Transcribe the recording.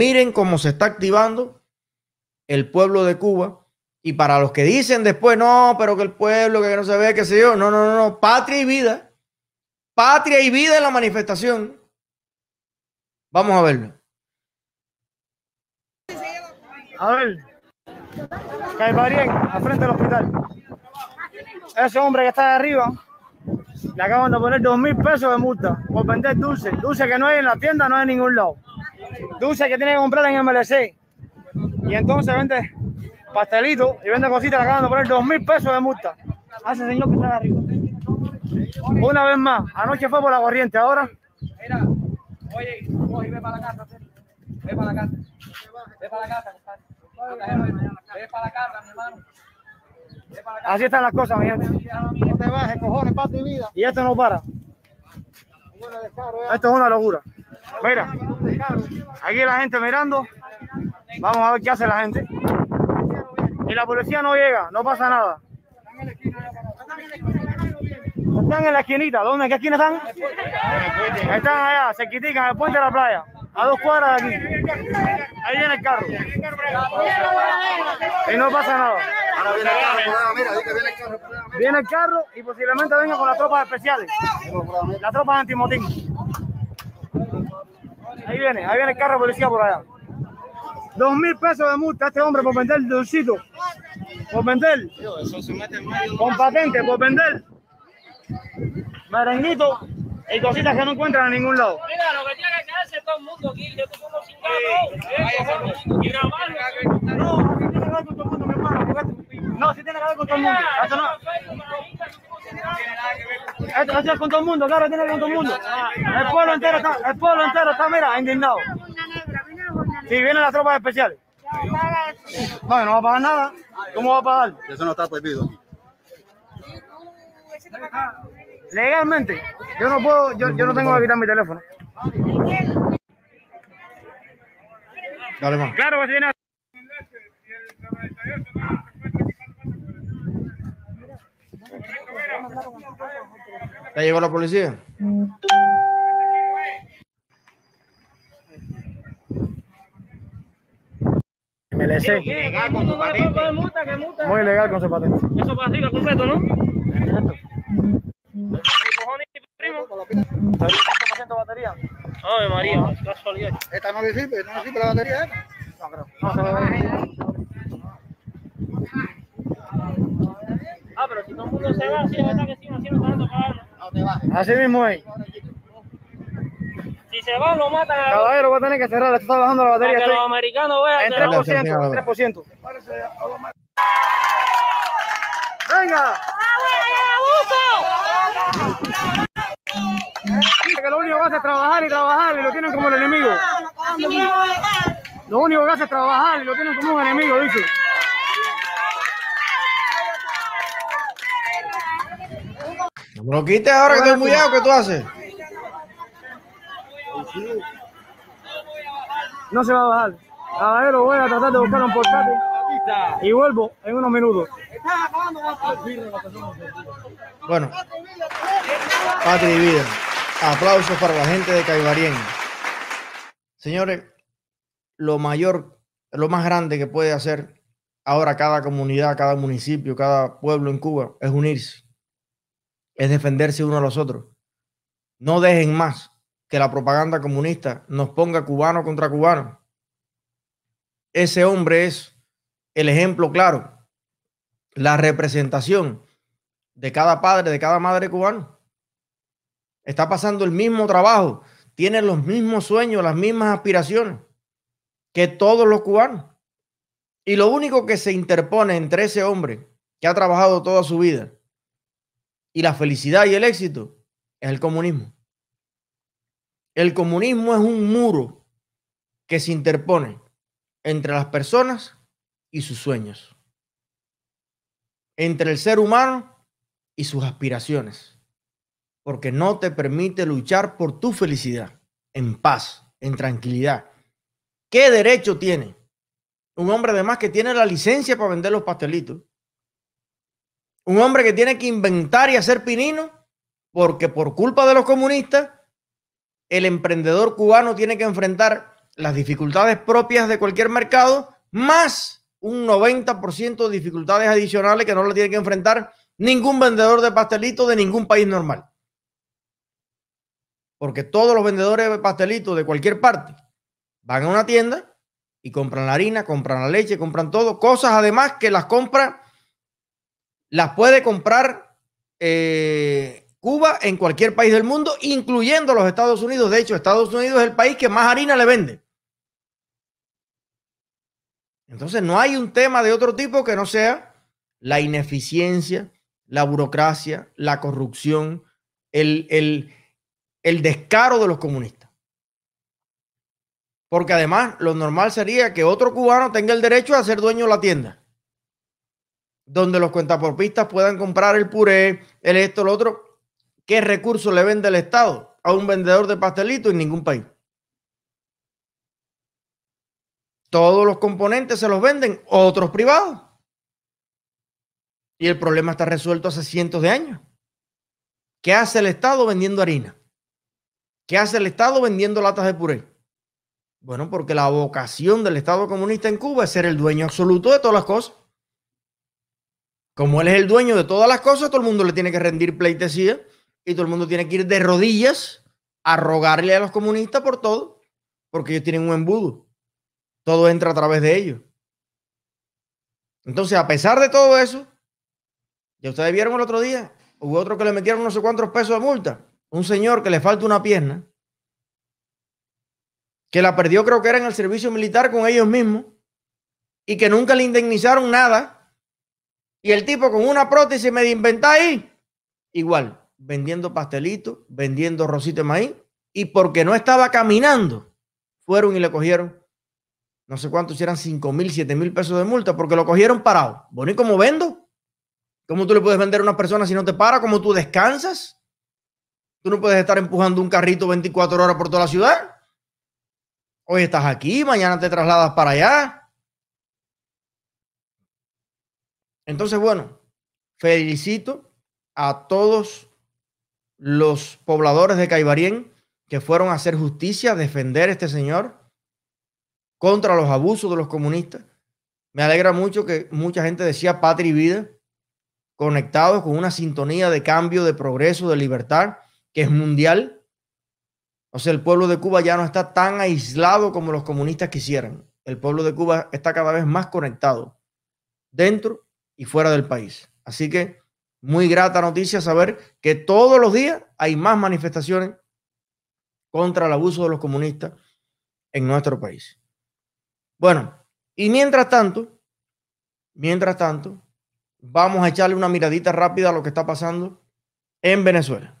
Miren cómo se está activando el pueblo de Cuba. Y para los que dicen después, no, pero que el pueblo, que no se ve, que se yo, no, no, no, no, patria y vida. Patria y vida en la manifestación. Vamos a verlo. A ver, Caibarien, al frente del hospital. Ese hombre que está de arriba, le acaban de poner dos mil pesos de multa por vender dulce. Dulce que no hay en la tienda, no hay en ningún lado. Dulce que tiene que comprar en MLC. Y entonces vende pastelito y vende cositas, le acaban de poner dos mil pesos de multa. A ese señor que está arriba. Una vez más, anoche fue por la corriente, ahora. Mira, oye, oye, ve para la casa, ve para la casa, ve para la casa, ve para la casa, mi hermano. Así están las cosas, mi gente. No te bajes, cojones, para tu vida. Y esto no para. Esto es una locura. Mira, aquí la gente mirando. Vamos a ver qué hace la gente. Y la policía no llega, no pasa nada. Están en la esquinita. ¿Dónde? ¿En qué esquina están? Están allá, se critican el puente de la playa. A dos cuadras de aquí. Ahí viene el carro. Y no pasa nada. Viene el carro y posiblemente venga con las tropas especiales. Las tropas antimotín. Ahí viene, ahí viene el carro de policía por allá. Dos mil pesos de multa a este hombre por vender dulcito. Por vender. Con patente, por vender. Merenguito y cositas que no encuentran en ningún lado. Mira, lo que tiene que quedarse todo el mundo aquí. Yo estoy como sin. Y grabarlo. No, sí tiene que ver con todo el mundo, mi hermano. No, sí tiene que ver con todo el mundo. Esto no. Esto, es con todo el mundo, claro, tiene con todo el mundo. El pueblo entero está, el pueblo entero está, mira, indignado. Si vienen las tropas especiales. No, no va a pagar nada. ¿Cómo va a pagar? Eso no está prohibido. Legalmente, yo no puedo, yo, yo no tengo que quitar mi teléfono. Dale más. Claro que si viene ¿Ya llegó la policía? MLC. de multa, que multa. Muy legal con su patente. Eso para arriba completo, ¿no? cojones, primo? 35% batería. Ay, María, casualidad. Esta no le sirve, no le sirve la batería. ¿eh? No creo. No se ve. Ah, pero si todo el mundo se va, sí, es verdad que sí, así no están tocando. No te bajes. Así mismo es. Si se van, lo matan a, Caballero va a tener que cerrar, está bajando la para batería. que Estoy los americanos vean en que Dale, no. 3%, 3%. ¡Venga! Dice que lo único que hace es trabajar y trabajar y lo tienen como el enemigo. Lo único que hace es trabajar y lo tienen como un enemigo, dice. No me lo quites ahora que estoy muy agua, ¿qué tú haces? No se va a bajar. Caballero, voy a tratar de buscar un portátil y vuelvo en unos minutos. Bueno, patria y vida. Aplausos para la gente de Caibarien. Señores, lo mayor, lo más grande que puede hacer ahora cada comunidad, cada municipio, cada pueblo en Cuba es unirse, es defenderse uno a los otros. No dejen más que la propaganda comunista nos ponga cubano contra cubano. Ese hombre es el ejemplo claro, la representación de cada padre, de cada madre cubano. Está pasando el mismo trabajo, tiene los mismos sueños, las mismas aspiraciones que todos los cubanos. Y lo único que se interpone entre ese hombre que ha trabajado toda su vida y la felicidad y el éxito es el comunismo. El comunismo es un muro que se interpone entre las personas y sus sueños, entre el ser humano y sus aspiraciones, porque no te permite luchar por tu felicidad en paz, en tranquilidad. ¿Qué derecho tiene un hombre además que tiene la licencia para vender los pastelitos? Un hombre que tiene que inventar y hacer pinino porque por culpa de los comunistas el emprendedor cubano tiene que enfrentar las dificultades propias de cualquier mercado, más un 90% de dificultades adicionales que no le tiene que enfrentar ningún vendedor de pastelitos de ningún país normal. Porque todos los vendedores de pastelitos de cualquier parte van a una tienda y compran la harina, compran la leche, compran todo. Cosas además que las compra, las puede comprar eh, Cuba en cualquier país del mundo, incluyendo los Estados Unidos. De hecho, Estados Unidos es el país que más harina le vende. Entonces, no hay un tema de otro tipo que no sea la ineficiencia, la burocracia, la corrupción, el, el, el descaro de los comunistas. Porque además, lo normal sería que otro cubano tenga el derecho a ser dueño de la tienda. Donde los cuentaporpistas puedan comprar el puré, el esto, lo otro, ¿Qué recurso le vende el Estado a un vendedor de pastelitos en ningún país? Todos los componentes se los venden otros privados. Y el problema está resuelto hace cientos de años. ¿Qué hace el Estado vendiendo harina? ¿Qué hace el Estado vendiendo latas de puré? Bueno, porque la vocación del Estado comunista en Cuba es ser el dueño absoluto de todas las cosas. Como él es el dueño de todas las cosas, todo el mundo le tiene que rendir pleitesía y todo el mundo tiene que ir de rodillas a rogarle a los comunistas por todo, porque ellos tienen un embudo. Todo entra a través de ellos. Entonces, a pesar de todo eso, ya ustedes vieron el otro día, hubo otro que le metieron no sé cuántos pesos de multa. Un señor que le falta una pierna, que la perdió creo que era en el servicio militar con ellos mismos, y que nunca le indemnizaron nada. Y el tipo con una prótesis me inventa ahí, igual vendiendo pastelitos, vendiendo rosita de maíz, y porque no estaba caminando, fueron y le cogieron, no sé cuántos, eran 5 mil, 7 mil pesos de multa, porque lo cogieron parado. Bueno, ¿y cómo vendo? ¿Cómo tú le puedes vender a una persona si no te para? ¿Cómo tú descansas? Tú no puedes estar empujando un carrito 24 horas por toda la ciudad. Hoy estás aquí, mañana te trasladas para allá. Entonces, bueno, felicito a todos los pobladores de Caibarien que fueron a hacer justicia, a defender a este señor contra los abusos de los comunistas. Me alegra mucho que mucha gente decía patria y vida, conectados con una sintonía de cambio, de progreso, de libertad, que es mundial. O sea, el pueblo de Cuba ya no está tan aislado como los comunistas quisieran. El pueblo de Cuba está cada vez más conectado dentro y fuera del país. Así que muy grata noticia saber que todos los días hay más manifestaciones contra el abuso de los comunistas en nuestro país. Bueno, y mientras tanto, mientras tanto, vamos a echarle una miradita rápida a lo que está pasando en Venezuela.